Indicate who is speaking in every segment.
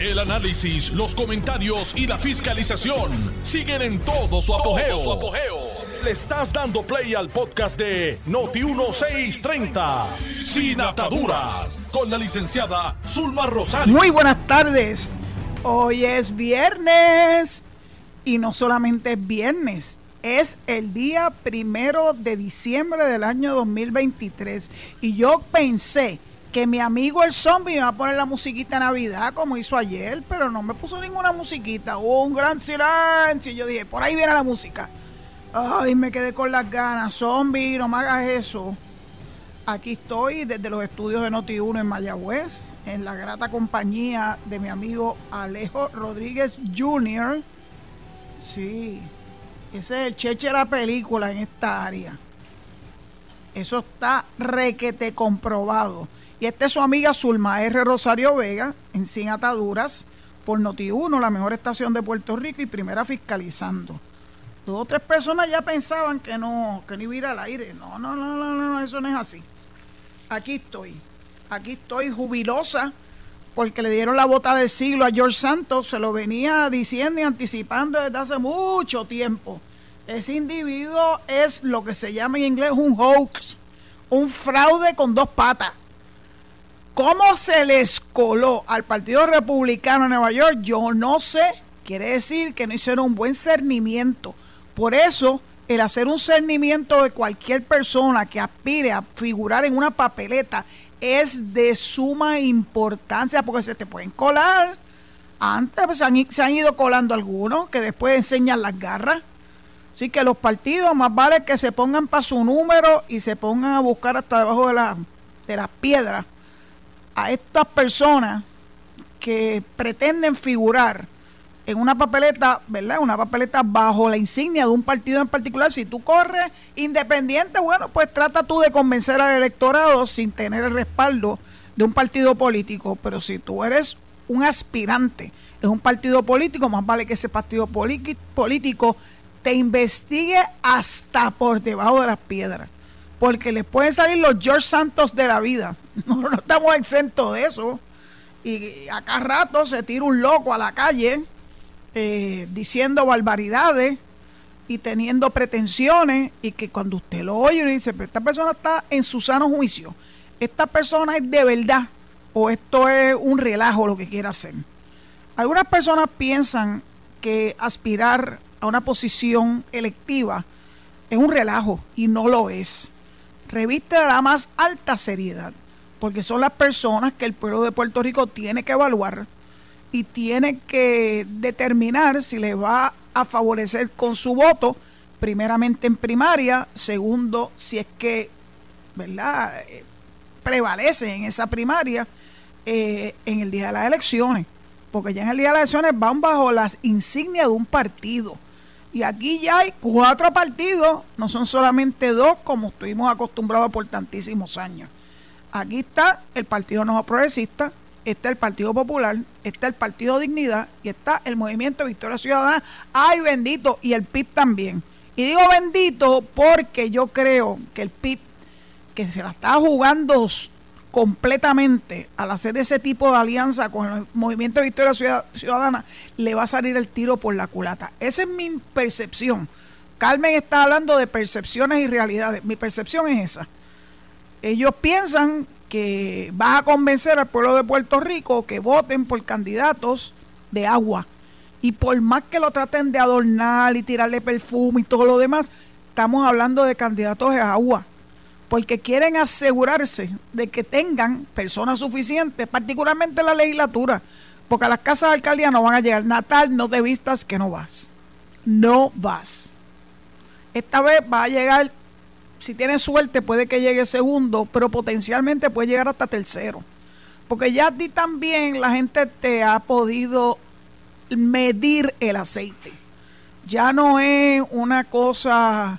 Speaker 1: El análisis, los comentarios y la fiscalización siguen en todo su apogeo. Le estás dando play al podcast de Noti1630, Sin Ataduras, con la licenciada Zulma Rosario.
Speaker 2: Muy buenas tardes. Hoy es viernes y no solamente es viernes, es el día primero de diciembre del año 2023. Y yo pensé que mi amigo el zombie me va a poner la musiquita Navidad como hizo ayer, pero no me puso ninguna musiquita. Hubo un gran silencio. Y yo dije, por ahí viene la música. Ay, me quedé con las ganas. Zombie, no me hagas eso. Aquí estoy desde los estudios de Noti1 en Mayagüez, en la grata compañía de mi amigo Alejo Rodríguez Jr. Sí, ese es el cheche de la película en esta área. Eso está requete comprobado. Y esta es su amiga Zulma R. Rosario Vega, en Sin Ataduras, por Noti1, la mejor estación de Puerto Rico y primera fiscalizando. Dos o tres personas ya pensaban que no, que no iba a ir al aire. No, no, no, no, no, eso no es así. Aquí estoy. Aquí estoy jubilosa porque le dieron la bota del siglo a George Santos. Se lo venía diciendo y anticipando desde hace mucho tiempo. Ese individuo es lo que se llama en inglés un hoax, un fraude con dos patas. ¿Cómo se les coló al Partido Republicano en Nueva York? Yo no sé. Quiere decir que no hicieron un buen cernimiento. Por eso, el hacer un cernimiento de cualquier persona que aspire a figurar en una papeleta es de suma importancia porque se te pueden colar. Antes pues, se, han, se han ido colando algunos que después enseñan las garras. Así que los partidos más vale que se pongan para su número y se pongan a buscar hasta debajo de, la, de las piedras a estas personas que pretenden figurar en una papeleta, ¿verdad? Una papeleta bajo la insignia de un partido en particular. Si tú corres independiente, bueno, pues trata tú de convencer al electorado sin tener el respaldo de un partido político. Pero si tú eres un aspirante en un partido político, más vale que ese partido político te investigue hasta por debajo de las piedras porque les pueden salir los George Santos de la vida. No, estamos exentos de eso. Y acá rato se tira un loco a la calle eh, diciendo barbaridades y teniendo pretensiones y que cuando usted lo oye y dice, esta persona está en su sano juicio, esta persona es de verdad o esto es un relajo lo que quiere hacer. Algunas personas piensan que aspirar a una posición electiva es un relajo y no lo es reviste la más alta seriedad, porque son las personas que el pueblo de Puerto Rico tiene que evaluar y tiene que determinar si le va a favorecer con su voto, primeramente en primaria, segundo, si es que, ¿verdad?, eh, prevalece en esa primaria eh, en el día de las elecciones, porque ya en el día de las elecciones van bajo las insignias de un partido y aquí ya hay cuatro partidos, no son solamente dos como estuvimos acostumbrados por tantísimos años. Aquí está el Partido Nuevo Progresista, está el Partido Popular, está el Partido Dignidad y está el Movimiento Victoria Ciudadana. ¡Ay, bendito! Y el PIB también. Y digo bendito porque yo creo que el PIB, que se la está jugando completamente al hacer ese tipo de alianza con el movimiento de Victoria Ciudadana, le va a salir el tiro por la culata. Esa es mi percepción. Carmen está hablando de percepciones y realidades. Mi percepción es esa. Ellos piensan que va a convencer al pueblo de Puerto Rico que voten por candidatos de agua. Y por más que lo traten de adornar y tirarle perfume y todo lo demás, estamos hablando de candidatos de agua porque quieren asegurarse de que tengan personas suficientes, particularmente la legislatura, porque a las casas de alcaldía no van a llegar. Natal, no te vistas que no vas. No vas. Esta vez va a llegar, si tienes suerte, puede que llegue segundo, pero potencialmente puede llegar hasta tercero. Porque ya a ti también la gente te ha podido medir el aceite. Ya no es una cosa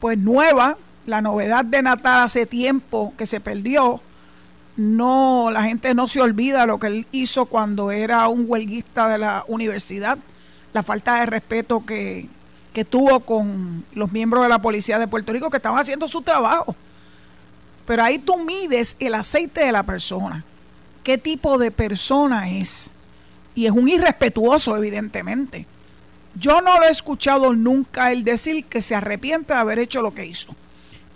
Speaker 2: pues nueva, la novedad de Natal hace tiempo que se perdió. No, la gente no se olvida lo que él hizo cuando era un huelguista de la universidad, la falta de respeto que, que tuvo con los miembros de la policía de Puerto Rico que estaban haciendo su trabajo. Pero ahí tú mides el aceite de la persona. ¿Qué tipo de persona es? y es un irrespetuoso, evidentemente. Yo no lo he escuchado nunca él decir que se arrepiente de haber hecho lo que hizo.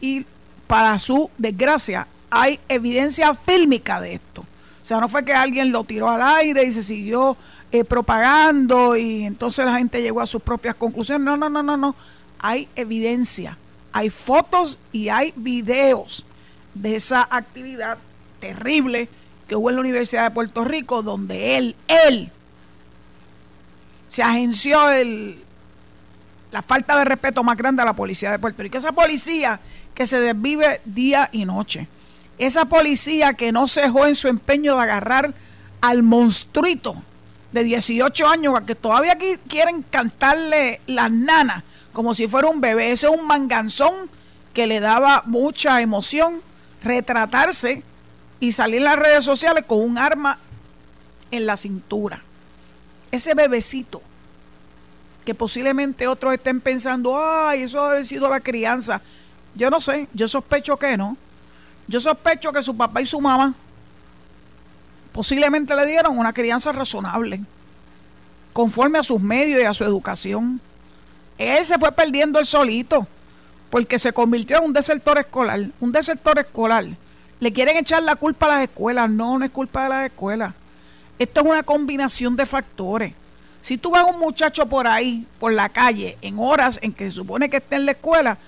Speaker 2: Y para su desgracia, hay evidencia fílmica de esto. O sea, no fue que alguien lo tiró al aire y se siguió eh, propagando y entonces la gente llegó a sus propias conclusiones. No, no, no, no, no. Hay evidencia, hay fotos y hay videos de esa actividad terrible que hubo en la Universidad de Puerto Rico, donde él, él, se agenció el, la falta de respeto más grande a la policía de Puerto Rico. Esa policía que se desvive día y noche. Esa policía que no cejó en su empeño de agarrar al monstruito de 18 años que todavía quieren cantarle las nanas como si fuera un bebé. Ese es un manganzón que le daba mucha emoción retratarse y salir en las redes sociales con un arma en la cintura. Ese bebecito que posiblemente otros estén pensando, ay, eso debe haber sido la crianza. Yo no sé, yo sospecho que no. Yo sospecho que su papá y su mamá posiblemente le dieron una crianza razonable, conforme a sus medios y a su educación. Él se fue perdiendo el solito, porque se convirtió en un desertor escolar. Un desertor escolar. Le quieren echar la culpa a las escuelas. No, no es culpa de las escuelas. Esto es una combinación de factores. Si tú vas a un muchacho por ahí, por la calle, en horas en que se supone que esté en la escuela,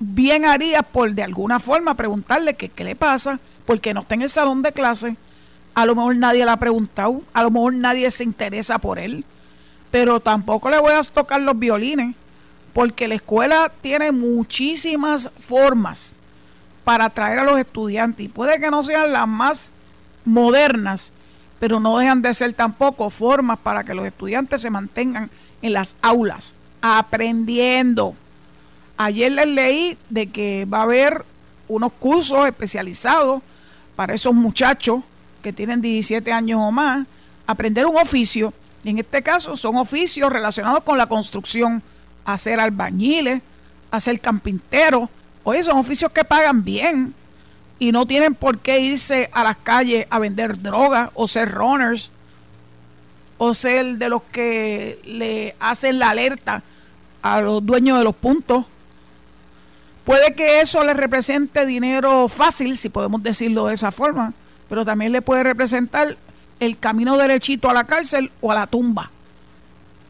Speaker 2: bien harías por de alguna forma preguntarle qué le pasa, porque no está en el salón de clase. A lo mejor nadie le ha preguntado, a lo mejor nadie se interesa por él, pero tampoco le voy a tocar los violines, porque la escuela tiene muchísimas formas para atraer a los estudiantes. Y puede que no sean las más modernas, pero no dejan de ser tampoco formas para que los estudiantes se mantengan en las aulas aprendiendo. Ayer les leí de que va a haber unos cursos especializados para esos muchachos que tienen 17 años o más, aprender un oficio, y en este caso son oficios relacionados con la construcción, hacer albañiles, hacer campinteros, oye, son oficios que pagan bien y no tienen por qué irse a las calles a vender droga o ser runners o ser de los que le hacen la alerta a los dueños de los puntos. Puede que eso le represente dinero fácil, si podemos decirlo de esa forma, pero también le puede representar el camino derechito a la cárcel o a la tumba.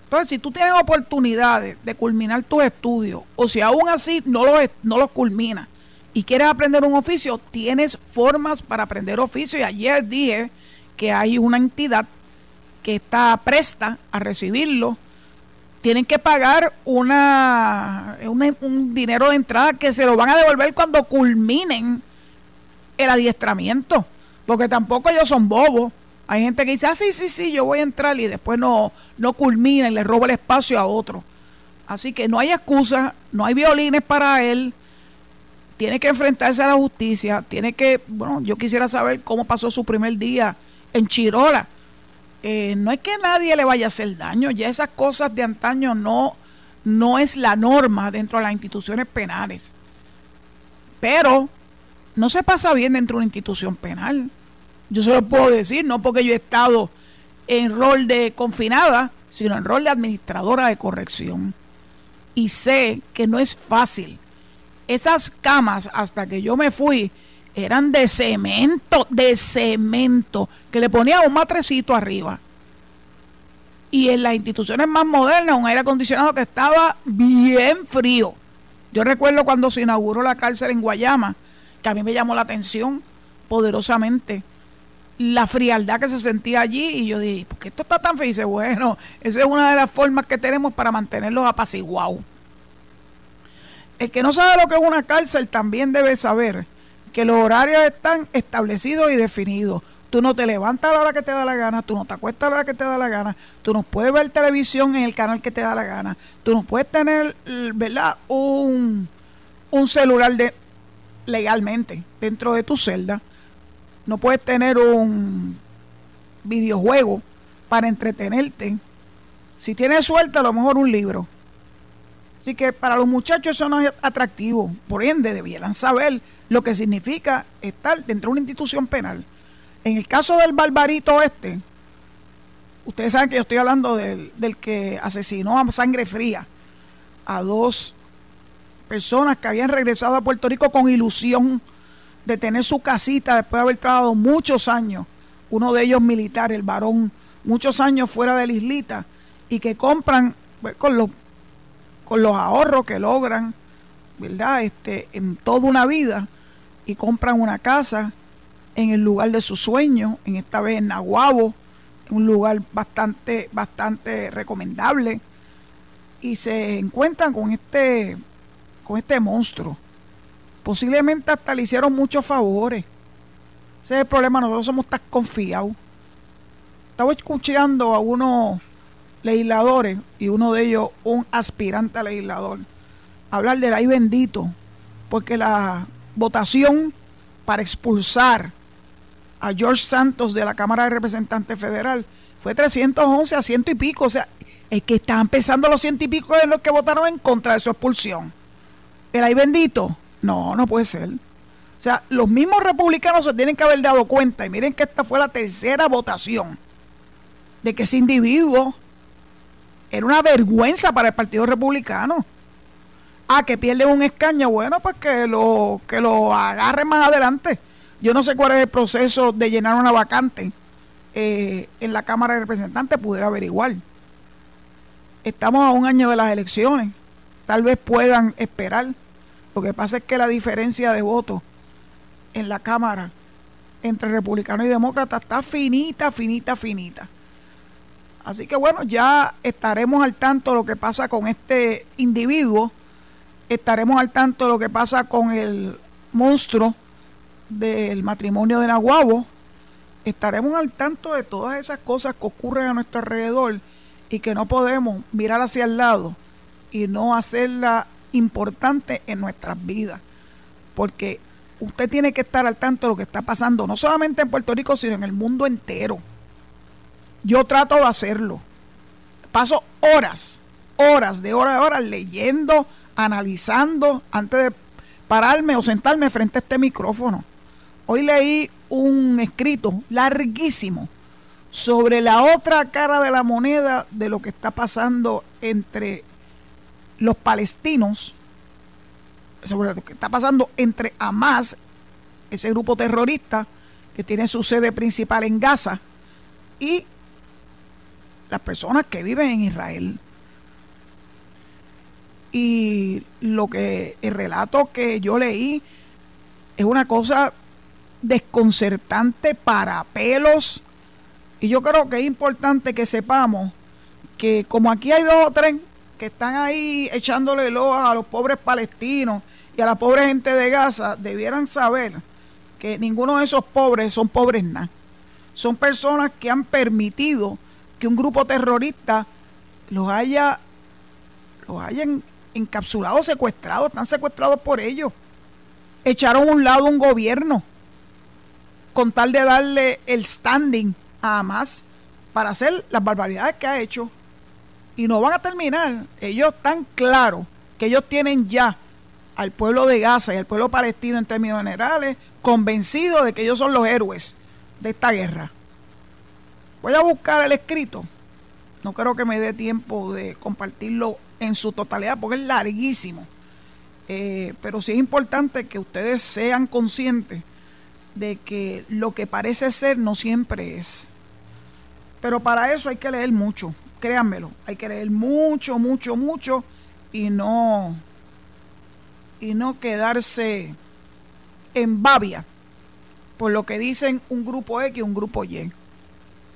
Speaker 2: Entonces, si tú tienes oportunidades de culminar tus estudios, o si aún así no los, no los culminas y quieres aprender un oficio, tienes formas para aprender oficio. Y ayer dije que hay una entidad que está presta a recibirlo. Tienen que pagar una, un dinero de entrada que se lo van a devolver cuando culminen el adiestramiento porque tampoco ellos son bobos. Hay gente que dice, ah, sí, sí, sí, yo voy a entrar y después no, no culmina y le roba el espacio a otro. Así que no hay excusa, no hay violines para él. Tiene que enfrentarse a la justicia. Tiene que, bueno, yo quisiera saber cómo pasó su primer día en Chirola. Eh, no es que nadie le vaya a hacer daño, ya esas cosas de antaño no, no es la norma dentro de las instituciones penales. Pero no se pasa bien dentro de una institución penal. Yo se lo puedo decir, no porque yo he estado en rol de confinada, sino en rol de administradora de corrección. Y sé que no es fácil. Esas camas, hasta que yo me fui, eran de cemento, de cemento, que le ponía un matrecito arriba. Y en las instituciones más modernas, un aire acondicionado que estaba bien frío. Yo recuerdo cuando se inauguró la cárcel en Guayama, que a mí me llamó la atención poderosamente la frialdad que se sentía allí y yo dije, ¿por qué esto está tan feo? Y dice, bueno, esa es una de las formas que tenemos para mantenerlos apaciguados. El que no sabe lo que es una cárcel también debe saber que los horarios están establecidos y definidos. Tú no te levantas a la hora que te da la gana, tú no te acuestas a la hora que te da la gana, tú no puedes ver televisión en el canal que te da la gana, tú no puedes tener, ¿verdad? Un, un celular de legalmente dentro de tu celda no puedes tener un videojuego para entretenerte. Si tienes suerte, a lo mejor un libro. Así que para los muchachos eso no es atractivo. Por ende, debieran saber lo que significa estar dentro de una institución penal. En el caso del barbarito este, ustedes saben que yo estoy hablando del, del que asesinó a sangre fría a dos personas que habían regresado a Puerto Rico con ilusión de tener su casita después de haber trabajado muchos años, uno de ellos militar, el varón, muchos años fuera de la islita, y que compran pues, con, los, con los ahorros que logran, ¿verdad? Este, en toda una vida, y compran una casa en el lugar de su sueño, en esta vez en Nahuabo, un lugar bastante, bastante recomendable, y se encuentran con este, con este monstruo Posiblemente hasta le hicieron muchos favores. Ese es el problema, nosotros somos tan confiados. Estaba escuchando a unos legisladores y uno de ellos un aspirante a legislador hablar del ay bendito, porque la votación para expulsar a George Santos de la Cámara de Representantes Federal fue 311 a ciento y pico. O sea, es que estaban pensando los ciento y pico de los que votaron en contra de su expulsión. El ay bendito no, no puede ser. O sea, los mismos republicanos se tienen que haber dado cuenta, y miren que esta fue la tercera votación, de que ese individuo era una vergüenza para el Partido Republicano. Ah, que pierde un escaño, bueno, pues que lo, que lo agarre más adelante. Yo no sé cuál es el proceso de llenar una vacante eh, en la Cámara de Representantes, pudiera averiguar. Estamos a un año de las elecciones, tal vez puedan esperar lo que pasa es que la diferencia de votos en la Cámara entre republicanos y demócratas está finita, finita, finita. Así que bueno, ya estaremos al tanto de lo que pasa con este individuo, estaremos al tanto de lo que pasa con el monstruo del matrimonio de Nahuabo, estaremos al tanto de todas esas cosas que ocurren a nuestro alrededor y que no podemos mirar hacia el lado y no hacerla importante en nuestras vidas. Porque usted tiene que estar al tanto de lo que está pasando, no solamente en Puerto Rico, sino en el mundo entero. Yo trato de hacerlo. Paso horas, horas, de horas de horas leyendo, analizando, antes de pararme o sentarme frente a este micrófono. Hoy leí un escrito larguísimo sobre la otra cara de la moneda de lo que está pasando entre los palestinos, sobre lo que está pasando entre Hamas, ese grupo terrorista que tiene su sede principal en Gaza, y las personas que viven en Israel. Y lo que el relato que yo leí es una cosa desconcertante para pelos. Y yo creo que es importante que sepamos que como aquí hay dos o tres que están ahí echándole loa a los pobres palestinos y a la pobre gente de Gaza debieran saber que ninguno de esos pobres son pobres nada. Son personas que han permitido que un grupo terrorista los haya los hayan encapsulado, secuestrados, están secuestrados por ellos. Echaron a un lado un gobierno con tal de darle el standing a Hamas para hacer las barbaridades que ha hecho y no van a terminar. Ellos están claros que ellos tienen ya al pueblo de Gaza y al pueblo palestino en términos generales convencidos de que ellos son los héroes de esta guerra. Voy a buscar el escrito. No creo que me dé tiempo de compartirlo en su totalidad porque es larguísimo. Eh, pero sí es importante que ustedes sean conscientes de que lo que parece ser no siempre es. Pero para eso hay que leer mucho créanmelo, hay que leer mucho, mucho, mucho y no y no quedarse en babia por lo que dicen un grupo X y un grupo Y.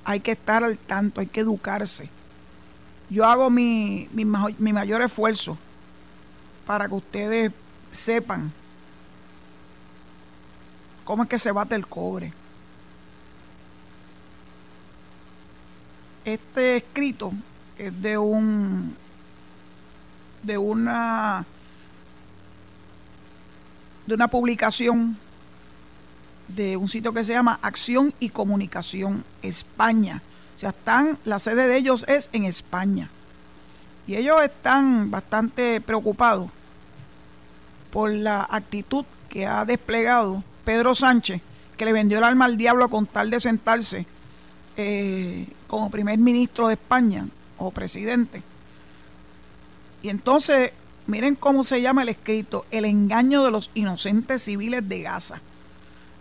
Speaker 2: Hay que estar al tanto, hay que educarse. Yo hago mi, mi, mayor esfuerzo para que ustedes sepan cómo es que se bate el cobre Este escrito es de un de una de una publicación de un sitio que se llama Acción y Comunicación España. O sea, están, la sede de ellos es en España. Y ellos están bastante preocupados por la actitud que ha desplegado Pedro Sánchez, que le vendió el alma al diablo con tal de sentarse eh, como primer ministro de España o presidente. Y entonces, miren cómo se llama el escrito, El engaño de los inocentes civiles de Gaza.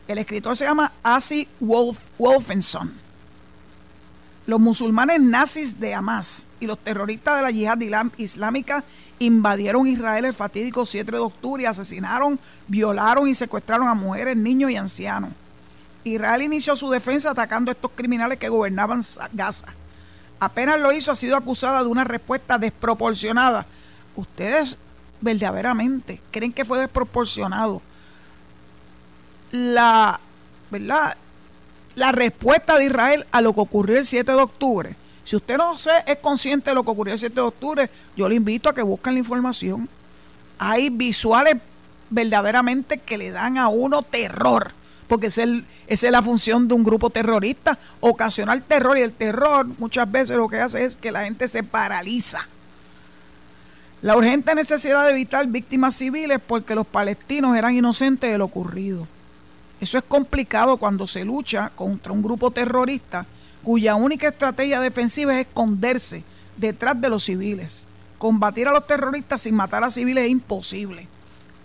Speaker 2: El escritor se llama Asi Wolf, Wolfenson. Los musulmanes nazis de Hamas y los terroristas de la yihad islámica invadieron Israel el fatídico 7 de octubre y asesinaron, violaron y secuestraron a mujeres, niños y ancianos. Israel inició su defensa atacando a estos criminales que gobernaban Gaza. Apenas lo hizo, ha sido acusada de una respuesta desproporcionada. Ustedes verdaderamente creen que fue desproporcionado la, ¿verdad? la respuesta de Israel a lo que ocurrió el 7 de octubre. Si usted no es consciente de lo que ocurrió el 7 de octubre, yo le invito a que busquen la información. Hay visuales verdaderamente que le dan a uno terror, porque es esa es la función de un grupo terrorista, ocasionar terror y el terror muchas veces lo que hace es que la gente se paraliza. La urgente necesidad de evitar víctimas civiles porque los palestinos eran inocentes de lo ocurrido. Eso es complicado cuando se lucha contra un grupo terrorista cuya única estrategia defensiva es esconderse detrás de los civiles. Combatir a los terroristas sin matar a civiles es imposible.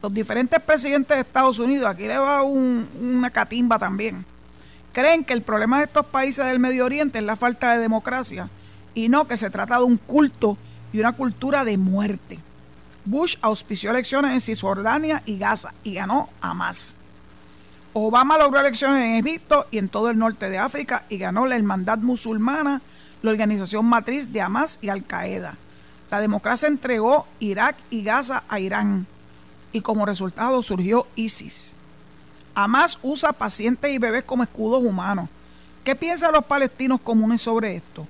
Speaker 2: Los diferentes presidentes de Estados Unidos, aquí le va una catimba también, creen que el problema de estos países del Medio Oriente es la falta de democracia y no que se trata de un culto y una cultura de muerte. Bush auspició elecciones en Cisjordania y Gaza y ganó a más. Obama logró elecciones en Egipto y en todo el norte de África y ganó la Hermandad Musulmana, la organización matriz de Hamas y Al Qaeda. La democracia entregó Irak y Gaza a Irán y como resultado surgió ISIS. Hamas usa pacientes y bebés como escudos humanos. ¿Qué piensan los palestinos comunes sobre esto?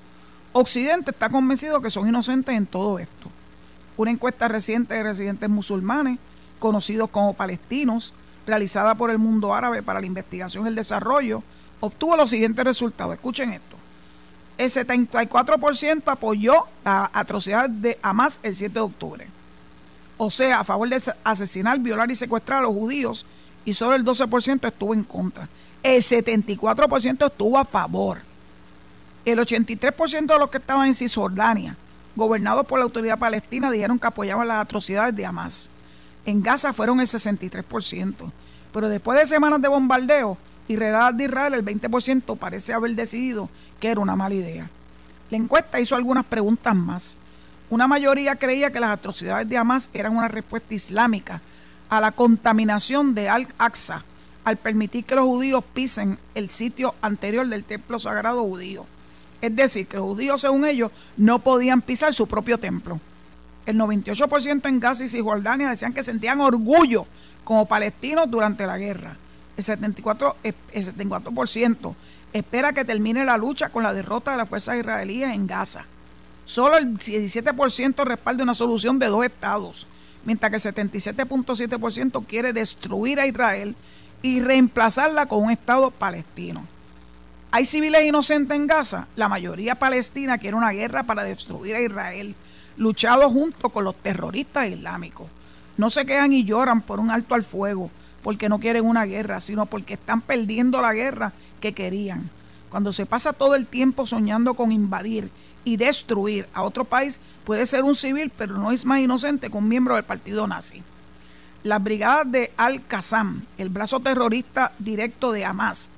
Speaker 2: Occidente está convencido que son inocentes en todo esto. Una encuesta reciente de residentes musulmanes, conocidos como palestinos, realizada por el mundo árabe para la investigación y el desarrollo, obtuvo los siguientes resultados. Escuchen esto. El 74% apoyó la atrocidad de Hamas el 7 de octubre. O sea, a favor de asesinar, violar y secuestrar a los judíos y solo el 12% estuvo en contra. El 74% estuvo a favor. El 83% de los que estaban en Cisjordania, gobernados por la autoridad palestina, dijeron que apoyaban las atrocidades de Hamas. En Gaza fueron el 63%. Pero después de semanas de bombardeo y redadas de Israel, el 20% parece haber decidido que era una mala idea. La encuesta hizo algunas preguntas más. Una mayoría creía que las atrocidades de Hamas eran una respuesta islámica a la contaminación de Al-Aqsa al permitir que los judíos pisen el sitio anterior del templo sagrado judío. Es decir, que los judíos, según ellos, no podían pisar su propio templo. El 98% en Gaza y Cisjordania decían que sentían orgullo como palestinos durante la guerra. El 74%, el 74% espera que termine la lucha con la derrota de las fuerzas israelíes en Gaza. Solo el 17% respalda una solución de dos estados, mientras que el 77.7% quiere destruir a Israel y reemplazarla con un estado palestino. ¿Hay civiles inocentes en Gaza? La mayoría palestina quiere una guerra para destruir a Israel luchado junto con los terroristas islámicos. No se quedan y lloran por un alto al fuego, porque no quieren una guerra, sino porque están perdiendo la guerra que querían. Cuando se pasa todo el tiempo soñando con invadir y destruir a otro país, puede ser un civil, pero no es más inocente que un miembro del partido nazi. Las brigadas de Al-Qassam, el brazo terrorista directo de Hamas,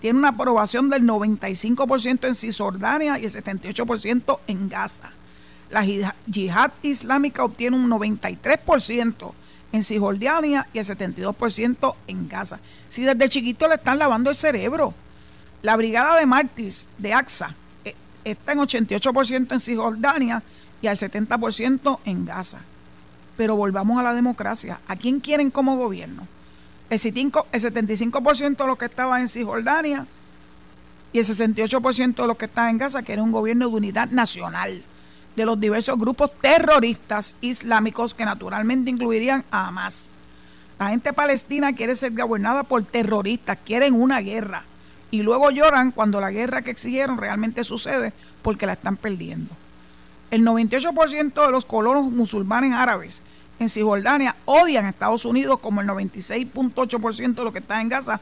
Speaker 2: tiene una aprobación del 95% en Cisjordania y el 78% en Gaza la yihad islámica obtiene un 93% en Cisjordania y el 72% en Gaza. Si desde chiquito le están lavando el cerebro. La brigada de mártires de AXA eh, está en 88% en Cisjordania y al 70% en Gaza. Pero volvamos a la democracia. ¿A quién quieren como gobierno? El, 75% de los que estaban en Cisjordania y el 68% de los que estaban en Gaza, que era un gobierno de unidad nacional de los diversos grupos terroristas islámicos que naturalmente incluirían a Hamas. La gente palestina quiere ser gobernada por terroristas, quieren una guerra y luego lloran cuando la guerra que exigieron realmente sucede porque la están perdiendo. El 98% de los colonos musulmanes árabes en Cisjordania odian a Estados Unidos como el 96.8% de los que están en Gaza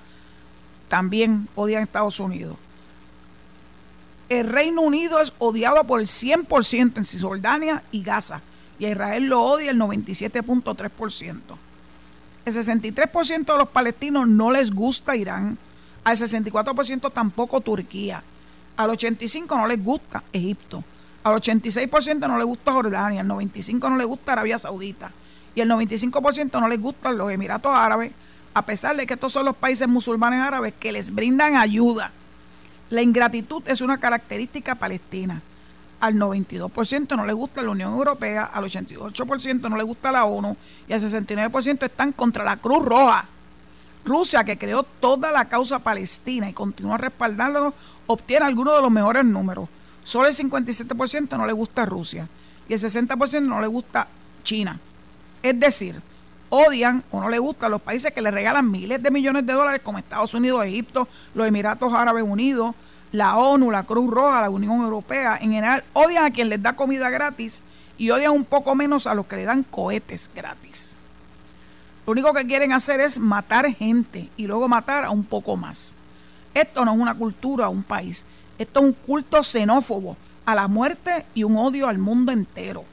Speaker 2: también odian a Estados Unidos. El Reino Unido es odiado por el 100% en Cisjordania y Gaza, y a Israel lo odia el 97.3%. El 63% de los palestinos no les gusta Irán, al 64% tampoco Turquía, al 85% no les gusta Egipto, al 86% no les gusta Jordania, al 95% no les gusta Arabia Saudita y el 95% no les gustan los Emiratos Árabes, a pesar de que estos son los países musulmanes árabes que les brindan ayuda. La ingratitud es una característica palestina. Al 92% no le gusta la Unión Europea, al 88% no le gusta la ONU y al 69% están contra la Cruz Roja. Rusia, que creó toda la causa palestina y continúa respaldándolo, obtiene algunos de los mejores números. Solo el 57% no le gusta Rusia y el 60% no le gusta China. Es decir, odian o no le gustan los países que le regalan miles de millones de dólares como Estados Unidos, Egipto, los Emiratos Árabes Unidos, la ONU, la Cruz Roja, la Unión Europea. En general, odian a quien les da comida gratis y odian un poco menos a los que le dan cohetes gratis. Lo único que quieren hacer es matar gente y luego matar a un poco más. Esto no es una cultura un país. Esto es un culto xenófobo a la muerte y un odio al mundo entero.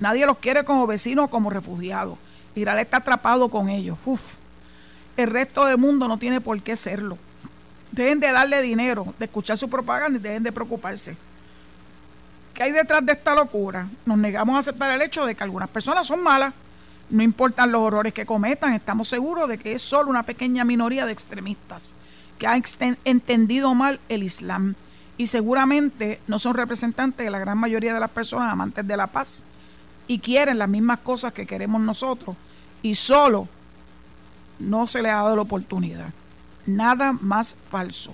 Speaker 2: Nadie los quiere como vecinos o como refugiados. Israel está atrapado con ellos. Uf. El resto del mundo no tiene por qué serlo. Dejen de darle dinero, de escuchar su propaganda y dejen de preocuparse. ¿Qué hay detrás de esta locura? Nos negamos a aceptar el hecho de que algunas personas son malas no importan los horrores que cometan, estamos seguros de que es solo una pequeña minoría de extremistas que han entendido mal el Islam y seguramente no son representantes de la gran mayoría de las personas amantes de la paz y quieren las mismas cosas que queremos nosotros y solo no se les ha dado la oportunidad. Nada más falso.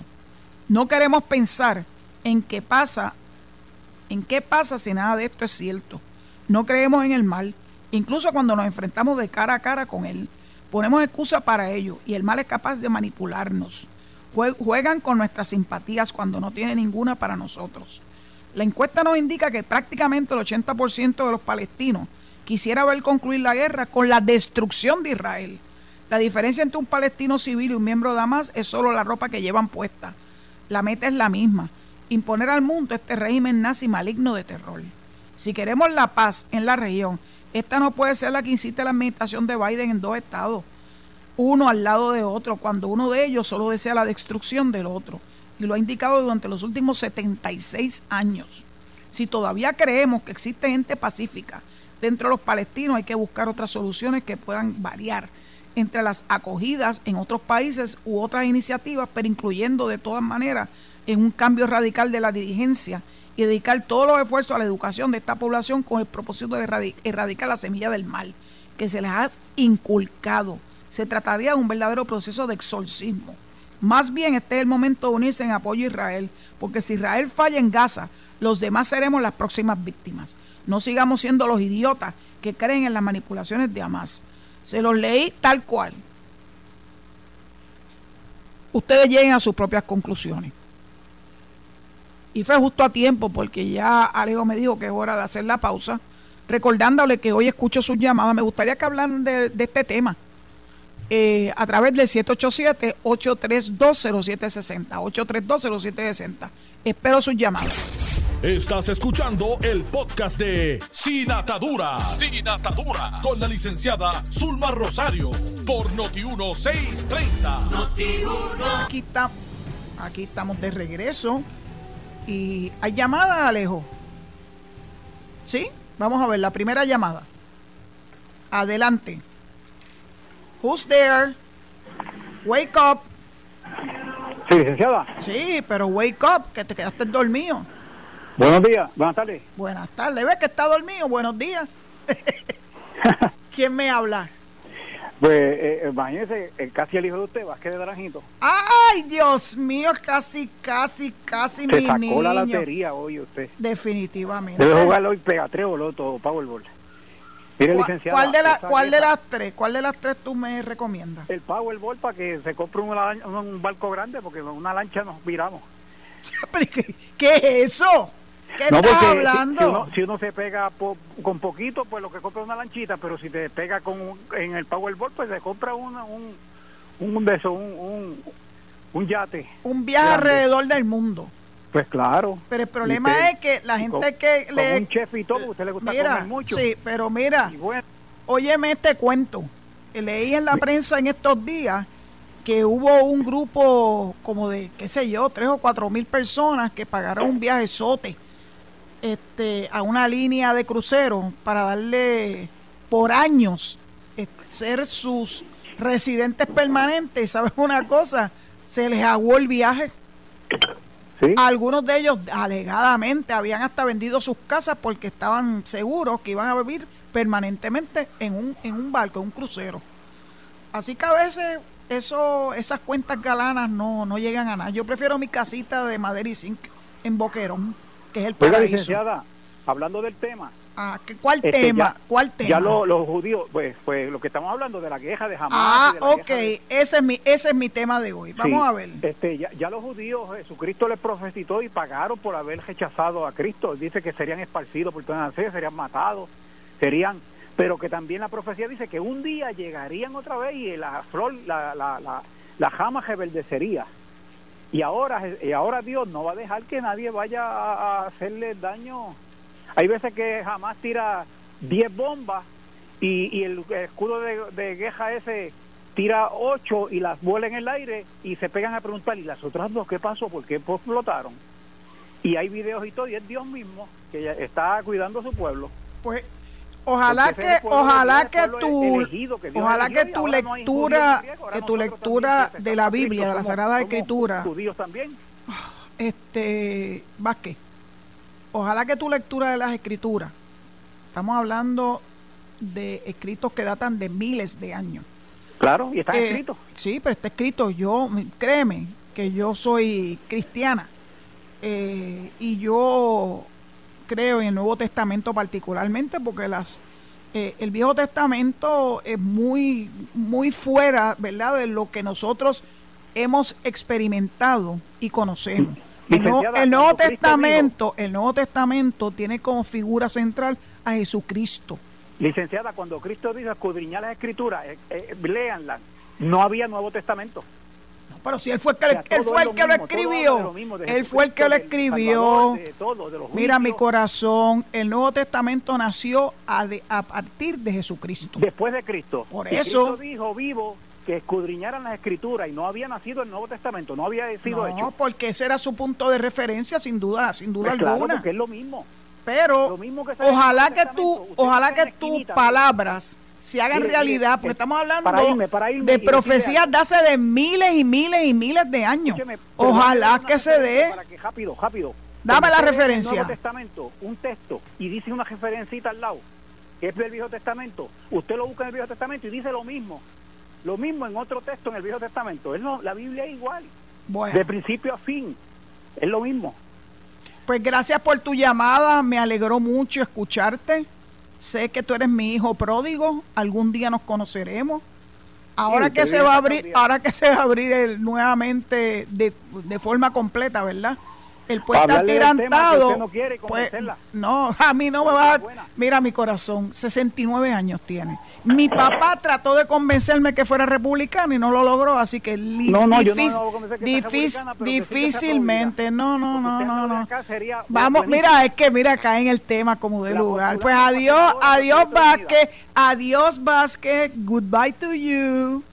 Speaker 2: No queremos pensar en qué pasa, en qué pasa si nada de esto es cierto. No creemos en el mal, Incluso cuando nos enfrentamos de cara a cara con él, ponemos excusa para ello y el mal es capaz de manipularnos. Juegan con nuestras simpatías cuando no tiene ninguna para nosotros. La encuesta nos indica que prácticamente el 80% de los palestinos quisiera ver concluir la guerra con la destrucción de Israel. La diferencia entre un palestino civil y un miembro de Hamas es solo la ropa que llevan puesta. La meta es la misma, imponer al mundo este régimen nazi maligno de terror. Si queremos la paz en la región esta no puede ser la que incite la administración de Biden en dos estados, uno al lado de otro, cuando uno de ellos solo desea la destrucción del otro. Y lo ha indicado durante los últimos 76 años. Si todavía creemos que existe gente pacífica dentro de los palestinos, hay que buscar otras soluciones que puedan variar entre las acogidas en otros países u otras iniciativas, pero incluyendo de todas maneras en un cambio radical de la dirigencia y dedicar todos los esfuerzos a la educación de esta población con el propósito de erradicar la semilla del mal que se les ha inculcado. Se trataría de un verdadero proceso de exorcismo. Más bien este es el momento de unirse en apoyo a Israel, porque si Israel falla en Gaza, los demás seremos las próximas víctimas. No sigamos siendo los idiotas que creen en las manipulaciones de Hamas. Se los leí tal cual. Ustedes lleguen a sus propias conclusiones. Y fue justo a tiempo porque ya Alejo me dijo que es hora de hacer la pausa. Recordándole que hoy escucho sus llamadas. Me gustaría que hablaran de, este tema eh, a través del 787-832-0760. 832-0760. Espero sus llamadas.
Speaker 1: Estás escuchando el podcast de Sin Atadura. Sin Atadura. Con la licenciada Zulma Rosario. Por Noti1630.
Speaker 2: Noti aquí, está, aquí estamos de regreso y hay llamada, Alejo. ¿Sí? Vamos a ver la primera llamada. Adelante. Who's there? Wake up.
Speaker 3: Sí, licenciada.
Speaker 2: Sí, pero wake up, que te quedaste dormido.
Speaker 3: Buenos días, buenas tardes.
Speaker 2: Buenas tardes. ¿Ves que está dormido? Buenos días. ¿Quién me habla?
Speaker 3: Pues eh, imagínese, casi el hijo de usted, Vázquez de Naranjito.
Speaker 2: ¡Ay, Dios mío! Casi, casi, casi
Speaker 3: Se mi sacó la lotería hoy usted.
Speaker 2: Definitivamente.
Speaker 3: Debe jugar hoy Pegatreo, Loto, Powerball.
Speaker 2: Mire, licenciado. ¿Cuál, de, la, ¿cuál de las tres? ¿Cuál de las tres tú me recomiendas?
Speaker 3: El Powerball para que se compre un, un barco grande, porque una lancha nos viramos.
Speaker 2: ¿Qué, es eso? ¿Qué no, estás hablando?
Speaker 3: Si, uno, se pega con poquito, pues lo que compra es una lanchita, pero si te pega con en el Powerball, pues se compra una, un, un, un, un, un yate.
Speaker 2: Un viaje alrededor del mundo.
Speaker 3: Pues claro.
Speaker 2: Pero el problema es que la gente que
Speaker 3: le... un chef y todo, usted le gusta comer mucho.
Speaker 2: Sí, pero mira, óyeme este cuento. Leí en la prensa en estos días que hubo un grupo como de, qué sé yo, tres o cuatro mil personas que pagaron un viaje sote este, a una línea de crucero para darle por años eh, ser sus residentes permanentes. ¿Sabes una cosa? Se les aguó el viaje. Algunos de ellos alegadamente habían hasta vendido sus casas porque estaban seguros que iban a vivir permanentemente en un, en un barco, en un crucero. Así que a veces eso, esas cuentas galanas no, no llegan a nada. Yo prefiero mi casita de madera y zinc en Boquerón, que es el paraíso.
Speaker 3: licenciada, hablando del tema.
Speaker 2: Ah, ¿cuál este, tema? ¿Cuál tema?
Speaker 3: Ya los judíos, pues, pues lo que estamos hablando de la queja de Hamas.
Speaker 2: Ah, ok, ese, es mi, ese es mi tema de hoy. Vamos a ver.
Speaker 3: Este, ya, ya los judíos, Jesucristo les profetizó y pagaron por haber rechazado a Cristo. Dice que serían esparcidos por toda la serían matados, serían pero que también la profecía dice que un día llegarían otra vez y la flor, la, la, la, la jama rebeldecería. Y ahora, y ahora Dios no va a dejar que nadie vaya a, hacerle daño. Hay veces que jamás tira 10 bombas y, y, el escudo de, de guerra ese tira 8 y las vuela en el aire y se pegan a preguntar, ¿y las otras dos qué pasó? ¿Por qué explotaron? Y hay videos y todo, y es Dios mismo que está cuidando a su pueblo.
Speaker 2: Pues ojalá que ojalá que tu ojalá que tu lectura que tu lectura de la Biblia de la Sagrada Escritura
Speaker 3: también
Speaker 2: este Vázquez ojalá que tu lectura de las escrituras estamos hablando de escritos que datan de miles de años
Speaker 3: claro y está eh, escrito
Speaker 2: sí pero está escrito yo créeme que yo soy cristiana eh, y yo creo en el Nuevo Testamento particularmente porque las eh, el Viejo Testamento es muy muy fuera, ¿verdad?, de lo que nosotros hemos experimentado y conocemos. El, Nuevo, Testamento, el Nuevo Testamento tiene como figura central a Jesucristo.
Speaker 3: Licenciada, cuando Cristo dijo escudriñar las escrituras, eh, eh, léanlas, no había Nuevo Testamento.
Speaker 2: Pero si él fue, que él fue el que lo escribió, él fue el que lo escribió. Mira mi corazón, el Nuevo Testamento nació a, a, partir de Jesucristo.
Speaker 3: Después de Cristo.
Speaker 2: Por eso
Speaker 3: Cristo dijo vivo que escudriñaran las escrituras y no había nacido el Nuevo Testamento, no había sido hecho. No,
Speaker 2: porque ese era su punto de referencia, sin duda, sin duda pues alguna.
Speaker 3: porque es lo mismo.
Speaker 2: Pero ojalá que tú, ojalá que tus palabras se hagan realidad, porque estamos hablando de profecías de hace de miles y miles y miles de años. Ojalá que se dé.
Speaker 3: rápido, rápido.
Speaker 2: Dame la referencia.
Speaker 3: Nuevo Testamento, un texto y dice una referencita al lado, que es del Viejo Testamento. Usted lo busca en el Viejo Testamento y dice lo mismo. Lo mismo en otro texto en el Viejo Testamento. Es la Biblia es igual. De principio a fin. Es lo mismo.
Speaker 2: Pues gracias por tu llamada. Me alegró mucho escucharte. Sé que tú eres mi hijo pródigo, algún día nos conoceremos. Ahora que se va a abrir, ahora que se va a abrir el, nuevamente de, de forma completa, ¿verdad? El puesto atirantado.
Speaker 3: No,
Speaker 2: pues, no, a mí no me va a. Mira mi corazón, 69 años tiene. Mi papá trató de convencerme que fuera republicano y no lo logró, así que
Speaker 3: no, no,
Speaker 2: difícilmente, no, no, no, no, no. Vamos, mira, es que mira acá en el tema como de lugar. Pues adiós, adiós Vázquez, adiós Vázquez, goodbye to you.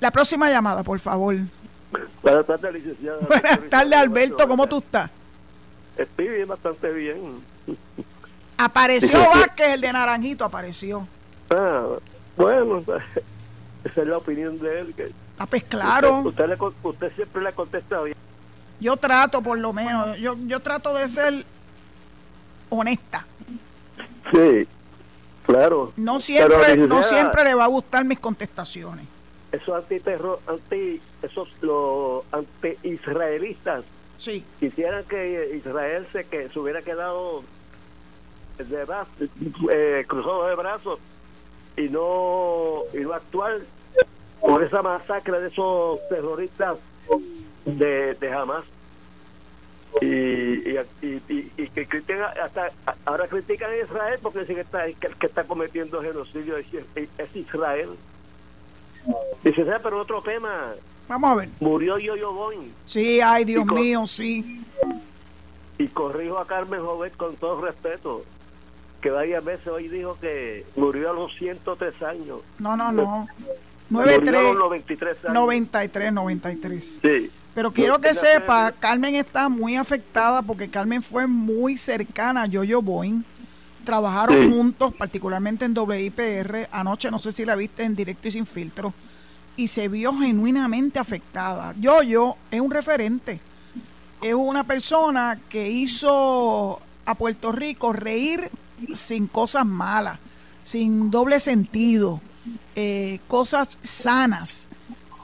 Speaker 2: La próxima llamada, por favor.
Speaker 4: Buenas tardes, licenciada.
Speaker 2: Buenas tardes, Alberto. ¿Cómo tú estás?
Speaker 4: Estoy bien, bastante bien.
Speaker 2: Apareció Vázquez, el de Naranjito, apareció.
Speaker 4: Ah, bueno, esa es la opinión de él. Que
Speaker 2: ah, pues claro.
Speaker 4: Usted, usted, siempre le contesta bien.
Speaker 2: Yo trato, por lo menos, yo, yo trato de ser honesta.
Speaker 4: Sí, claro.
Speaker 2: No siempre, no siempre le va a gustar mis contestaciones
Speaker 4: esos antiterror, anti, esos los anti-israelistas
Speaker 2: sí.
Speaker 4: quisieran que Israel se que se hubiera quedado de eh, cruzado de brazos y no y no actuar por esa masacre de esos terroristas de, de Hamas y, y, y, y, que critican hasta ahora critican a Israel porque dicen que está que, está cometiendo genocidio es Israel Dice, pero otro tema,
Speaker 2: Vamos a ver.
Speaker 4: Murió Yo-Yo Boing.
Speaker 2: Sí, ay, Dios
Speaker 4: Y
Speaker 2: mío, sí.
Speaker 4: Y corrijo a Carmen Jovet con todo respeto, que varias veces hoy dijo que murió a los 103 años.
Speaker 2: No, no, no.
Speaker 4: Murió a
Speaker 2: 93,
Speaker 4: los 93 años.
Speaker 2: 93, 93.
Speaker 4: Sí.
Speaker 2: Pero quiero que sepa, Carmen está muy afectada porque Carmen fue muy cercana a Yoyo Boing. Trabajaron
Speaker 4: Sí.
Speaker 2: juntos, particularmente en WIPR. Anoche, no sé si la viste en directo y sin filtro. Y se vio genuinamente afectada. Yoyo es un referente. Es una persona que hizo a Puerto Rico reír sin cosas malas, sin doble sentido, eh, cosas sanas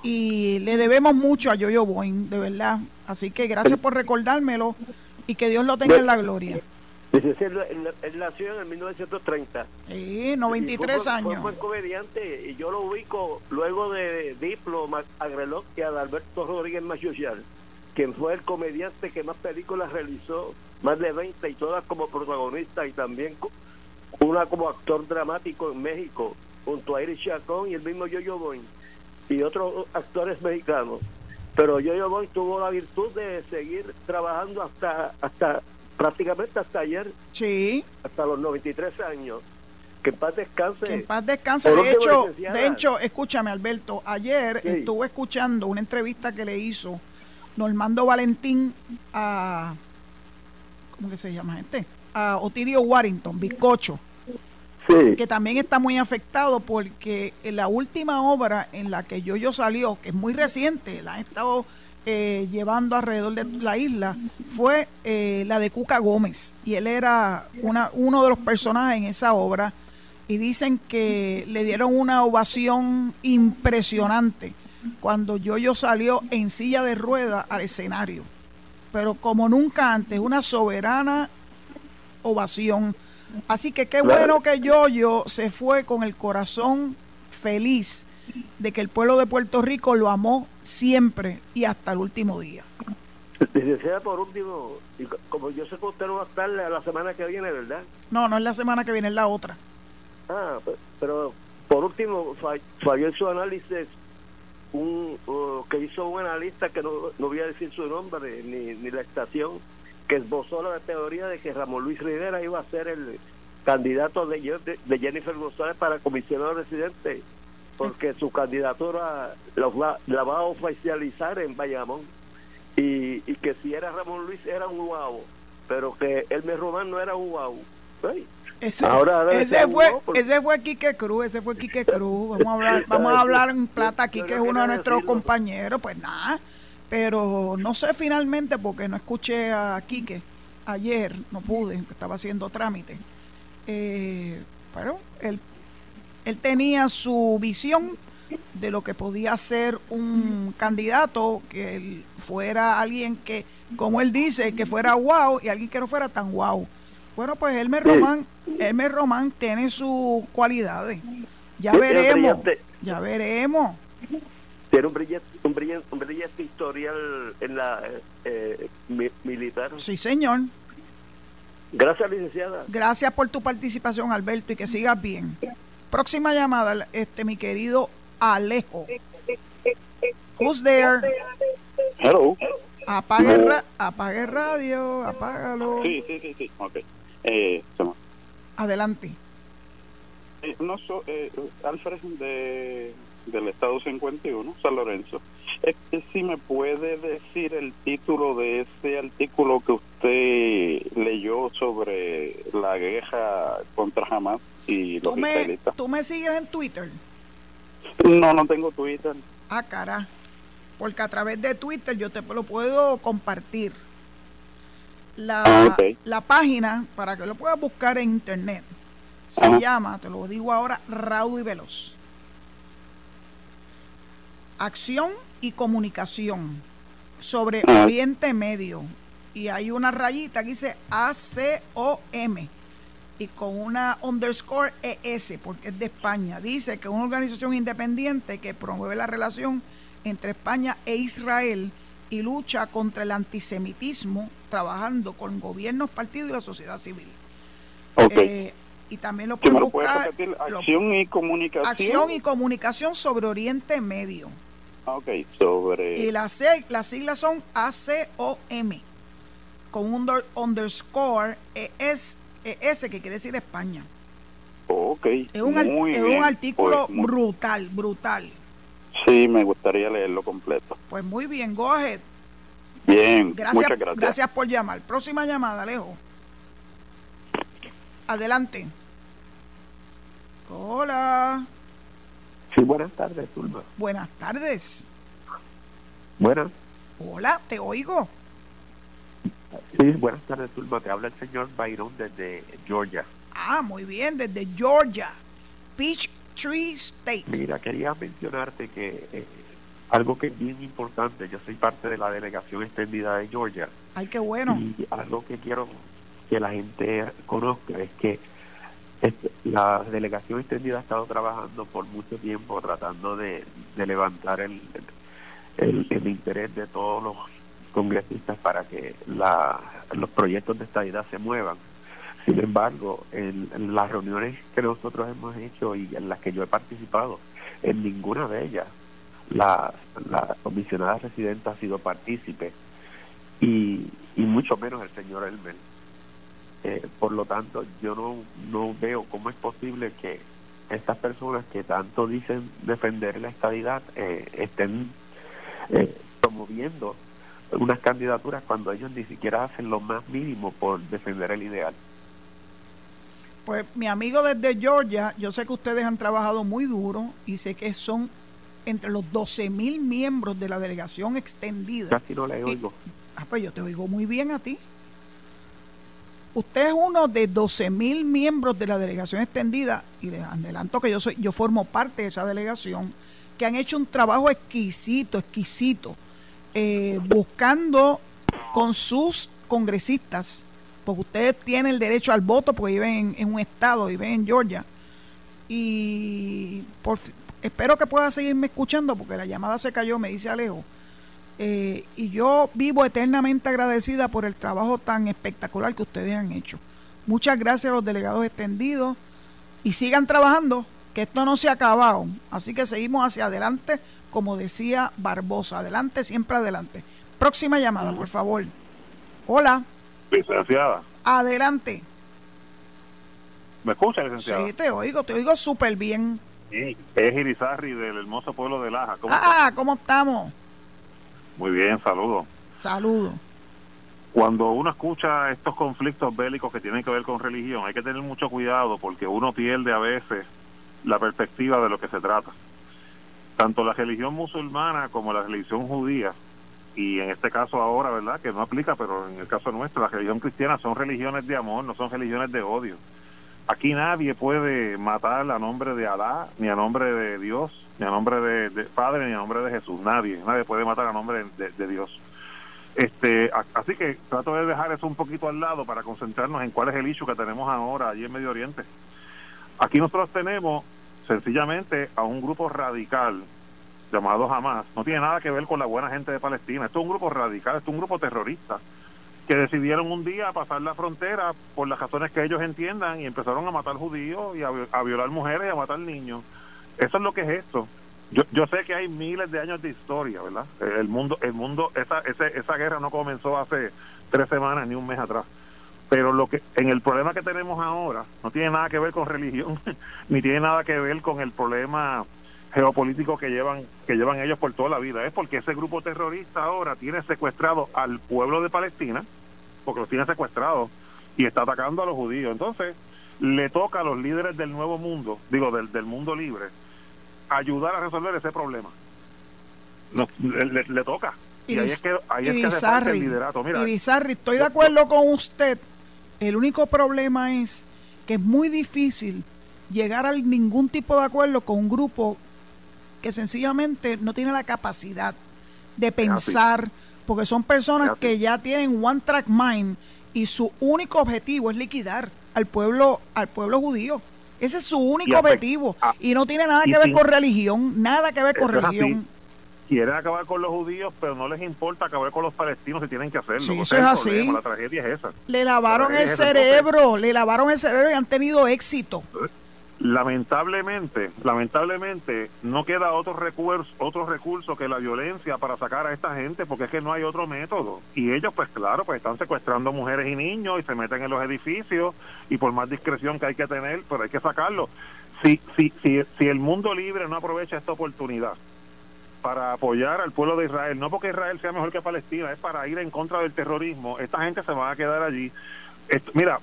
Speaker 2: y le debemos mucho a Yoyo Boing, de verdad. Así que gracias por recordármelo y que Dios lo tenga en la gloria.
Speaker 4: Él, nació en el 1930.
Speaker 2: Sí, 93
Speaker 4: Y fue- Fue un
Speaker 2: años.
Speaker 4: buen comediante y yo lo ubico luego de Diplo, Agrelot y Adalberto Rodríguez Machuchal, quien fue el comediante que más películas realizó, más de 20 y todas como protagonista y también una como actor dramático en México, junto a Iris Chacón y el mismo Yo-Yo Boing y otros actores mexicanos. Pero Yo-Yo Boing tuvo la virtud de seguir trabajando hasta hasta prácticamente hasta ayer,
Speaker 2: Sí,
Speaker 4: hasta los 93 años. Que en paz descanse.
Speaker 2: que en paz descanse. De hecho, de hecho, escúchame, Alberto, ayer
Speaker 4: Sí.
Speaker 2: estuve escuchando una entrevista que le hizo Normando Valentín a, ¿cómo que se llama este? A Otilio Warrington, Bizcocho.
Speaker 4: Sí.
Speaker 2: que también está muy afectado porque en la última obra en la que Yoyo salió, que es muy reciente, la han estado eh, llevando alrededor de la isla, fue eh, la de Cuca Gómez. Y él era una, uno de los personajes en esa obra. Y dicen que le dieron una ovación impresionante cuando Yoyo salió en silla de ruedas al escenario. Pero como nunca antes, una soberana ovación. Así que qué bueno que Yoyo se fue con el corazón feliz de que el pueblo de Puerto Rico lo amó siempre y hasta el último día.
Speaker 4: Licenciada, por último, y como yo sé que usted no va a estar la, semana que viene, ¿verdad?
Speaker 2: No, no es la semana que viene, es la otra.
Speaker 4: Ah, pe- pero por último, fa- falló en su análisis un, uh, que hizo un analista que no, no voy a decir su nombre ni, ni la estación, que esbozó la teoría de que Ramón Luis Rivera iba a ser el candidato de, de- de Jennifer González para comisionado residente, porque su candidatura la va, la va a oficializar en Bayamón. Y, y que si era Ramón Luis era un guau, pero que Elmer Román no era un guau.
Speaker 2: Ese,
Speaker 4: Ahora
Speaker 2: ese fue,
Speaker 4: porque-
Speaker 2: ese fue Quique Cruz, ese fue Quique Cruz. Vamos a hablar, vamos a hablar en plata aquí, que es
Speaker 4: no
Speaker 2: uno de nuestros
Speaker 4: decirlo.
Speaker 2: compañeros. Pues nada, pero no sé finalmente porque no escuché a Quique ayer, no pude, estaba haciendo trámite. Eh, pero él, él tenía su visión de lo que podía ser un candidato que él fuera alguien que, como él dice, que fuera wow y alguien que no fuera tan wow. Bueno, pues Elmer Román, Elmer Román tiene sus cualidades. Ya
Speaker 4: Sí,
Speaker 2: veremos, ya veremos.
Speaker 4: Tiene un brillante, un brillante, un brillante historial en la eh, mi- militar.
Speaker 2: Sí, señor.
Speaker 4: Gracias, licenciada.
Speaker 2: Gracias por tu participación, Alberto, y que sigas bien. Próxima llamada, este mi querido Alejo. Who's there?
Speaker 5: Hello.
Speaker 2: Apague, el ra- apague el radio, apágalo.
Speaker 5: Sí, sí, sí, sí. Ok. Eh,
Speaker 2: Adelante.
Speaker 5: eh, no so, eh, Alfred de, del Estado 51, San Lorenzo. Es que si me puede decir el título de ese artículo que usted leyó sobre la guerra contra Hamas y los
Speaker 2: ¿Tú me,
Speaker 5: israelitas.
Speaker 2: ¿Tú me sigues en Twitter?
Speaker 5: No, no tengo Twitter.
Speaker 2: Ah, cara. Porque a través de Twitter yo te lo puedo compartir. La,
Speaker 5: Ah,
Speaker 2: la página, para que lo puedas buscar en internet, se
Speaker 5: Ajá.
Speaker 2: llama, te lo digo ahora, Raudo y Veloz. Acción y comunicación sobre. Oriente Medio. Y hay una rayita que dice ACOM y con una underscore ES, porque es de España. Dice que es una organización independiente que promueve la relación entre España e Israel y lucha contra el antisemitismo, trabajando con gobiernos, partidos y la sociedad civil.
Speaker 5: Ok.
Speaker 2: Eh, y también lo pueden buscar.
Speaker 5: repetir,
Speaker 2: lo-
Speaker 5: acción y comunicación.
Speaker 2: acción y comunicación sobre Oriente Medio.
Speaker 6: Ok, sobre...
Speaker 2: Y las, las siglas son ACOM, con un under- underscore ES, ES, que quiere decir España.
Speaker 6: Ok,
Speaker 2: Es un,
Speaker 6: muy
Speaker 2: es
Speaker 6: bien.
Speaker 2: un artículo
Speaker 6: Pues, mu-
Speaker 2: brutal, brutal.
Speaker 6: Sí, me gustaría leerlo completo.
Speaker 2: Pues muy bien, go ahead.
Speaker 6: Bien,
Speaker 2: Gracias,
Speaker 6: muchas gracias.
Speaker 2: gracias por llamar. Próxima llamada, Alejo. Adelante. Hola.
Speaker 7: Sí, buenas tardes, Tulma.
Speaker 2: Buenas tardes.
Speaker 7: Buenas.
Speaker 2: Hola, te oigo.
Speaker 7: Sí, buenas tardes, Tulma. Te habla el señor Byron desde Georgia.
Speaker 2: Ah, muy bien, desde Georgia. Peach Tree State.
Speaker 7: Mira, quería mencionarte que eh, algo que es bien importante, yo soy parte de la delegación extendida de Georgia
Speaker 2: Ay, qué bueno.
Speaker 7: y algo que quiero que la gente conozca es que la delegación extendida ha estado trabajando por mucho tiempo tratando de, de levantar el, el, el interés de todos los congresistas para que la, los proyectos de estadidad se muevan. Sin embargo, en, las reuniones que nosotros hemos hecho y en las que yo he participado, en ninguna de ellas la, la comisionada residente ha sido partícipe y, mucho menos el señor Elmer. Eh, por lo tanto, yo no, no veo cómo es posible que estas personas que tanto dicen defender la estabilidad estén eh, promoviendo unas candidaturas cuando ellos ni siquiera hacen lo más mínimo por defender el ideal.
Speaker 2: Pues mi amigo desde Georgia, yo sé que ustedes han trabajado muy duro y sé que son entre los 12 mil miembros de la delegación extendida.
Speaker 7: Casi no le oigo.
Speaker 2: Ah, pues yo te oigo muy bien a ti. Usted es uno de 12 mil miembros de la delegación extendida y les adelanto que yo soy, yo formo parte de esa delegación que han hecho un trabajo exquisito, exquisito, eh, buscando con sus congresistas, porque ustedes tienen el derecho al voto porque viven en, un estado, viven en Georgia, y por, espero que pueda seguirme escuchando porque la llamada se cayó, me dice Alejo. Eh, y yo vivo eternamente agradecida por el trabajo tan espectacular que ustedes han hecho. Muchas gracias a los delegados extendidos y sigan trabajando, que esto no se ha acabado. Así que seguimos hacia adelante, como decía Barbosa. Adelante, siempre adelante. Próxima llamada, por favor. Hola,
Speaker 6: Licenciada,
Speaker 2: adelante.
Speaker 6: ¿me escucha, licenciada?
Speaker 2: Sí, te oigo, te oigo súper bien.
Speaker 6: Sí, es Irizarri del hermoso pueblo de Laja. ¿Cómo
Speaker 2: Ah, ¿cómo estamos?
Speaker 6: Muy bien, saludos.
Speaker 2: Saludos.
Speaker 6: Cuando uno escucha estos conflictos bélicos que tienen que ver con religión, hay que tener mucho cuidado porque uno pierde a veces la perspectiva de lo que se trata. Tanto la religión musulmana como la religión judía, y en este caso ahora, ¿verdad? Que no aplica, pero en el caso nuestro, la religión cristiana son religiones de amor, no son religiones de odio. Aquí nadie puede matar a nombre de Alá, ni a nombre de Dios, ni a nombre de, Padre, ni a nombre de Jesús. Nadie, nadie puede matar a nombre de, Dios. Este, así que trato de dejar eso un poquito al lado para concentrarnos en cuál es el issue que tenemos ahora allí en Medio Oriente. Aquí nosotros tenemos sencillamente a un grupo radical llamado Hamas. No tiene nada que ver con la buena gente de Palestina. Esto es un grupo radical, esto es un grupo terrorista que decidieron un día pasar la frontera por las razones que ellos entiendan y empezaron a matar judíos y a, a violar mujeres y a matar niños. Eso es lo que es esto. Yo, yo sé que hay miles de años de historia, ¿verdad? El mundo, el mundo, esa, esa guerra no comenzó hace tres semanas ni un mes atrás. Pero lo que, en el problema que tenemos ahora no tiene nada que ver con religión, ni tiene nada que ver con el problema geopolítico que llevan que llevan ellos por toda la vida. Es porque ese grupo terrorista ahora tiene secuestrado al pueblo de Palestina porque los tiene secuestrados y está atacando a los judíos. Entonces le toca a los líderes del nuevo mundo digo del, del mundo libre ayudar a resolver ese problema. No, le, le- le toca. Y ahí es que ahí es que se falta el liderato. Mira
Speaker 2: Irizarry, estoy de acuerdo con usted. El único problema es que es muy difícil llegar a ningún tipo de acuerdo con un grupo que sencillamente no tiene la capacidad de pensar, porque son personas que ya tienen one track mind y su único objetivo es liquidar al pueblo, al pueblo judío. Ese es su único
Speaker 6: Y
Speaker 2: objetivo
Speaker 6: ah,
Speaker 2: y no tiene nada que ver con religión, nada que ver con religión.
Speaker 6: Quieren acabar con los judíos, pero no les importa acabar con los palestinos si tienen que hacerlo.
Speaker 2: Sí, eso es así.
Speaker 6: problema, La tragedia es esa.
Speaker 2: Le lavaron el cerebro, le lavaron el cerebro y han tenido éxito.
Speaker 6: lamentablemente, lamentablemente no queda otro recurso, otro recurso que la violencia para sacar a esta gente, porque es que no hay otro método. Y ellos, pues claro, pues están secuestrando mujeres y niños y se meten en los edificios y por más discreción que hay que tener, pero hay que sacarlo. Si, si, si, si el mundo libre no aprovecha esta oportunidad para apoyar al pueblo de Israel, no porque Israel sea mejor que Palestina, es para ir en contra del terrorismo, esta gente se va a quedar allí. mira,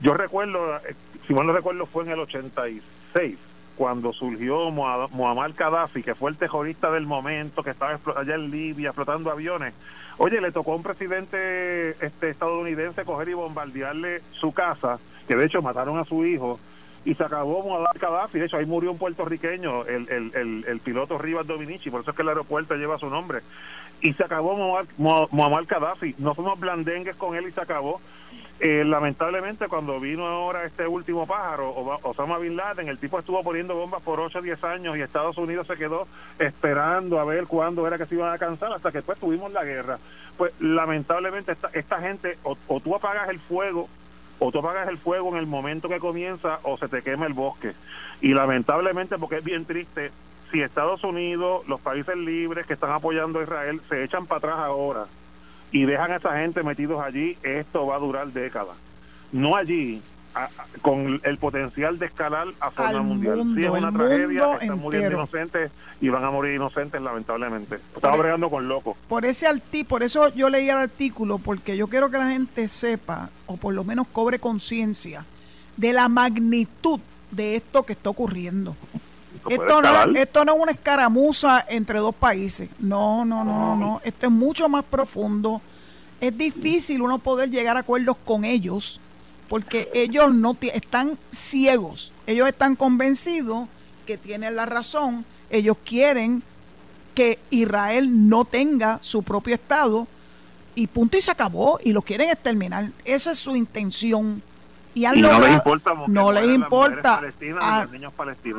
Speaker 6: yo recuerdo, eh, si mal no recuerdo, fue en el 86, cuando surgió Muammar Gaddafi, que fue el terrorista del momento, que estaba allá en Libia explotando aviones. Oye, le tocó a un presidente este, estadounidense coger y bombardearle su casa, que de hecho mataron a su hijo, y se acabó Muammar Gaddafi. De hecho, ahí murió un puertorriqueño, el, el, el, piloto Rivas Dominici, por eso es que el aeropuerto lleva su nombre. Y se acabó Muammar, Muammar Gaddafi. No fuimos blandengues con él y se acabó. Eh, lamentablemente cuando vino ahora este último pájaro, Osama Bin Laden, el tipo estuvo poniendo bombas por 8 o 10 años y Estados Unidos se quedó esperando a ver cuándo era que se iban a cansar hasta que después tuvimos la guerra. Pues lamentablemente esta, esta gente, o, tú apagas el fuego, o tú apagas el fuego en el momento que comienza, o se te quema el bosque. Y lamentablemente, porque es bien triste, si Estados Unidos, los países libres que están apoyando a Israel, se echan para atrás ahora y dejan a esa gente metidos allí, esto va a durar décadas. No allí, con el potencial de escalar a forma mundial. si es una tragedia, están muriendo inocentes y van a morir inocentes, lamentablemente. Estaba e- bregando con locos.
Speaker 2: Por, ese por eso yo leí el artículo, porque yo quiero que la gente sepa, o por lo menos cobre conciencia, de la magnitud de esto que está ocurriendo. Esto no, esto no es una escaramuza entre dos países. No, no, no, no. Esto es mucho más profundo. Es difícil uno poder llegar a acuerdos con ellos porque ellos no están ciegos. Ellos están convencidos que tienen la razón. Ellos quieren que Israel no tenga su propio Estado y punto y se acabó y lo quieren exterminar. Esa es su intención. Y, han no les importa, no les importa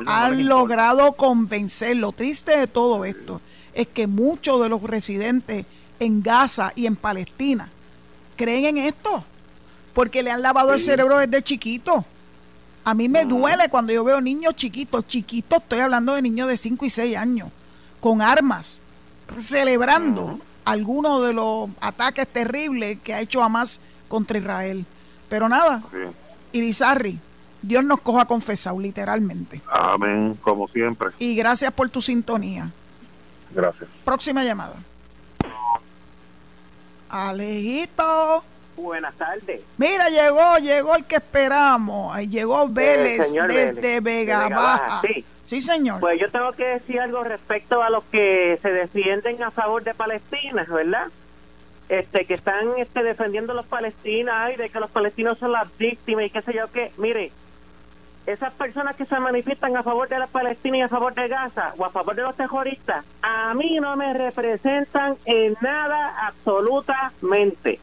Speaker 2: han, logrado convencer. Lo triste de todo esto es que muchos de los residentes en Gaza y en Palestina creen en esto porque le han lavado el cerebro desde chiquito. A mí me duele cuando yo veo niños chiquitos, chiquitos, estoy hablando de niños de 5 y 6 años, con armas, celebrando algunos de los ataques terribles que ha hecho Hamas contra Israel. Pero nada, Irizarri, Dios nos coja confesado, literalmente.
Speaker 6: Amén, como siempre.
Speaker 2: Y gracias por tu sintonía.
Speaker 6: Gracias.
Speaker 2: Próxima llamada. Alejito.
Speaker 8: Buenas tardes.
Speaker 2: Mira, llegó, llegó el que esperamos. Llegó eh, Vélez desde Vega, Baja. Sí. sí, señor.
Speaker 8: Pues yo tengo que decir algo respecto a los que se defienden a favor de Palestina, ¿verdad? este que están este, defendiendo a los palestinos y de que los palestinos son las víctimas y qué sé yo qué. Mire, esas personas que se manifiestan a favor de la Palestina y a favor de Gaza o a favor de los terroristas, a mí no me representan en nada absolutamente.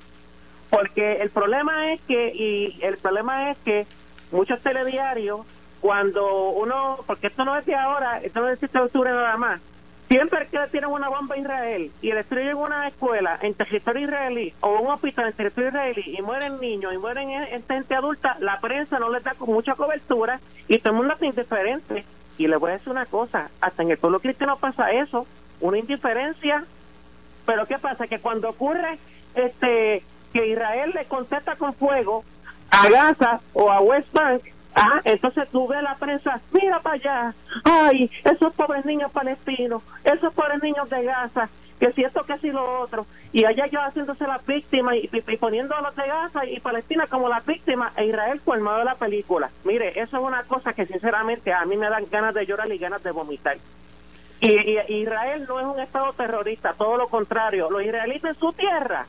Speaker 8: Porque el problema es que, y el problema es que muchos telediarios, cuando uno, porque esto no es de ahora, esto no es de octubre nada más, Siempre que tienen una bomba a Israel y destruyen una escuela en territorio israelí o un hospital en territorio israelí y mueren niños y mueren gente adulta, la prensa no les da mucha cobertura y todo el mundo está indiferente. Y le voy a decir una cosa, hasta en el pueblo cristiano pasa eso, una indiferencia. Pero ¿qué pasa? Que cuando ocurre este que Israel le contesta con fuego a Gaza o a West Bank, Ah, entonces tú ves la prensa, mira para allá, ay, esos pobres niños palestinos, esos pobres niños de Gaza, que si esto, que si lo otro, y allá yo haciéndose la víctima y, poniendo a los de Gaza y Palestina como la víctima e Israel formado la película. Mire, eso es una cosa que sinceramente a mí me dan ganas de llorar y ganas de vomitar. Y, Israel no es un estado terrorista, todo lo contrario, los israelitas en su tierra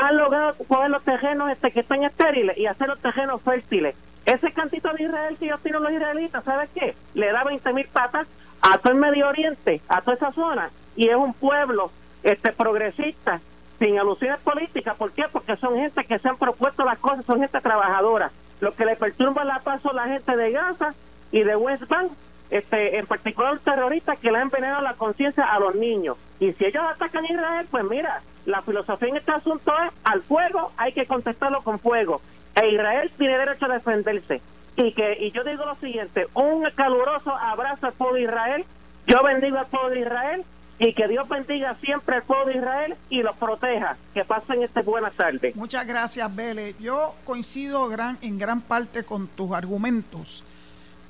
Speaker 8: han logrado coger los terrenos este, que están estériles y hacer los terrenos fértiles ese cantito de Israel que ellos tienen los israelitas, ¿sabes qué? Le da 20 mil patas a todo el Medio Oriente, a toda esa zona, y es un pueblo este progresista, sin alusiones políticas. ¿Por qué? Porque son gente que se han propuesto las cosas, son gente trabajadora. Lo que le perturba la paz son la gente de Gaza y de West Bank, este, en particular terroristas que le han envenenado la conciencia a los niños. Y si ellos atacan a Israel, pues mira, la filosofía en este asunto es al fuego hay que contestarlo con fuego e Israel tiene derecho a defenderse. y que y yo digo lo siguiente, un caluroso abrazo al pueblo de Israel, yo bendigo al pueblo de Israel y que Dios bendiga siempre al pueblo de Israel y los proteja. Que pasen este buenas tardes.
Speaker 2: Muchas gracias, Vélez. Yo coincido gran, en gran parte con tus argumentos.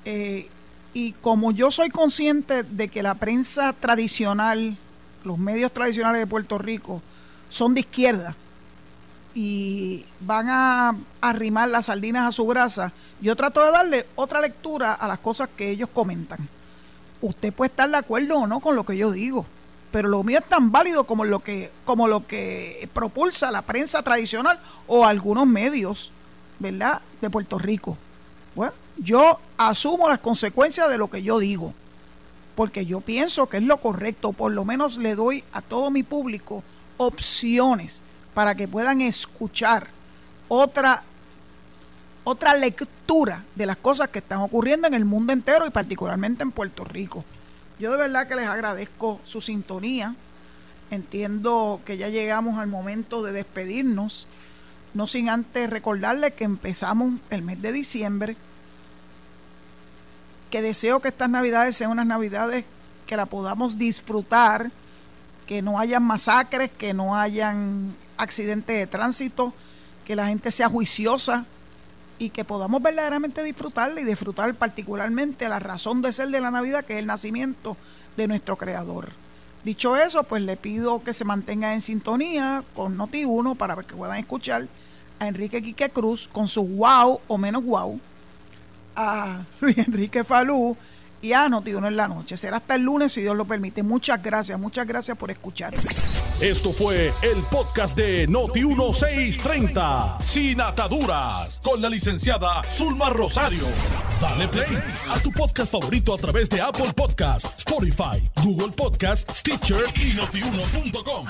Speaker 2: Eh, y como yo soy consciente de que la prensa tradicional, los medios tradicionales de Puerto Rico, son de izquierda y van a arrimar las sardinas a su brasa, yo trato de darle otra lectura a las cosas que ellos comentan. Usted puede estar de acuerdo o no con lo que yo digo, pero lo mío es tan válido como lo que, como lo que propulsa la prensa tradicional o algunos medios, ¿verdad?, de Puerto Rico. Bueno, yo asumo las consecuencias de lo que yo digo, porque yo pienso que es lo correcto, por lo menos le doy a todo mi público opciones para que puedan escuchar otra otra lectura de las cosas que están ocurriendo en el mundo entero y particularmente en Puerto Rico. Yo de verdad que les agradezco su sintonía. Entiendo que ya llegamos al momento de despedirnos, no sin antes recordarles que empezamos el mes de diciembre, que deseo que estas navidades sean unas navidades que la podamos disfrutar, que no hayan masacres, que no hayan accidentes de tránsito, que la gente sea juiciosa y que podamos verdaderamente disfrutarla y disfrutar particularmente la razón de ser de la Navidad, que es el nacimiento de nuestro Creador. Dicho eso, pues le pido que se mantenga en sintonía con Noti1 para que puedan escuchar a Enrique Quique Cruz con su wow o menos wow, a Luis Enrique Falú y a Noti1 en la noche. Será hasta el lunes si Dios lo permite. Muchas gracias, muchas gracias por escuchar.
Speaker 1: Esto fue el podcast de Noti1630, sin ataduras, con la licenciada Zulma Rosario. Dale play a tu podcast favorito a través de Apple Podcasts, Spotify, Google Podcasts, Stitcher y notiuno.com.